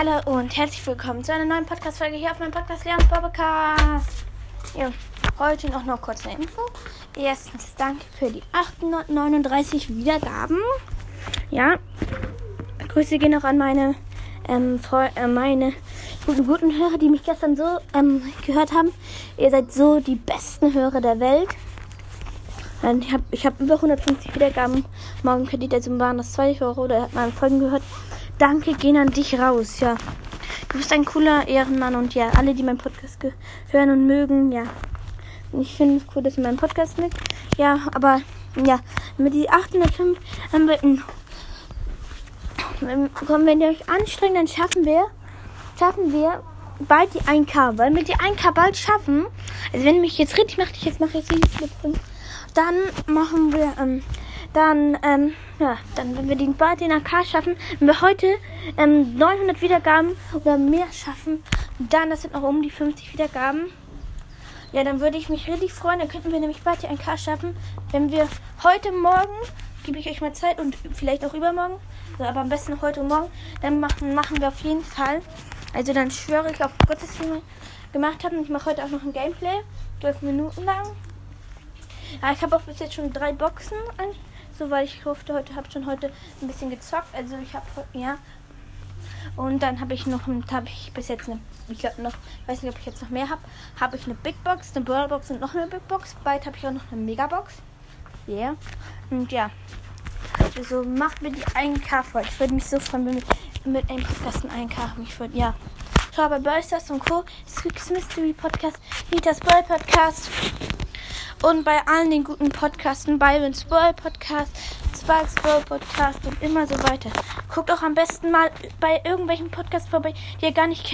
Hallo und herzlich willkommen zu einer neuen Podcast-Folge hier auf meinem Podcast Leons Podcast. Ja, heute noch noch kurz eine Info. Erstens danke für die 839 Wiedergaben. Ja, Grüße gehen auch an meine, ähm, Freu äh, meine guten, guten Hörer, die mich gestern so ähm, gehört haben. Ihr seid so die besten Hörer der Welt. Ich habe ich hab über 150 Wiedergaben. Morgen könnt ihr dazu waren das zweite Hörer oder hat meine Folgen gehört. Danke gehen an dich raus, ja. Du bist ein cooler Ehrenmann und ja, alle, die meinen Podcast hören und mögen, ja. Ich finde es cool, dass ihr meinen Podcast mit. Ja, aber ja, mit die 805 haben wir in, wenn, ihr euch anstrengt, dann schaffen wir, schaffen wir bald die 1K. Weil wir die 1K bald schaffen, also wenn mich jetzt richtig macht, ich jetzt mache jetzt richtig mit 5 dann machen wir, ähm, dann, ähm, ja, dann, wenn wir den bald den AK schaffen, wenn wir heute ähm, 900 Wiedergaben oder mehr schaffen, dann, das sind noch um die 50 Wiedergaben, ja, dann würde ich mich richtig freuen. Dann könnten wir nämlich bald die 1K schaffen. Wenn wir heute Morgen, gebe ich euch mal Zeit und vielleicht auch übermorgen, also aber am besten heute morgen, dann machen, machen wir auf jeden Fall. Also dann schwöre ich auf Gottes Himmel gemacht habe. Und ich mache heute auch noch ein Gameplay. 12 Minuten lang. Ja, ich habe auch bis jetzt schon drei Boxen, an, so weil ich durfte heute, habe schon heute ein bisschen gezockt. Also ich habe ja und dann habe ich noch, habe ich bis jetzt eine, ich glaube noch, weiß nicht, ob ich jetzt noch mehr habe, habe ich eine Big Box, eine Brawlbox und noch eine Big Box. Bald habe ich auch noch eine Megabox. Yeah. Und ja, also macht mir die 1K voll. Ich würde mich so freuen, wenn wir mit einem Podcast ein 1K mich würde, ja. Schau bei Ballstars und Co. Squeaks Mystery Podcast, Nitas Ball Podcast. Und bei allen den guten Podcasten, Byron's Ball Podcast, Sparks Ball Podcast und immer so weiter. Guckt auch am besten mal bei irgendwelchen Podcasts vorbei, die ihr gar nicht kennt.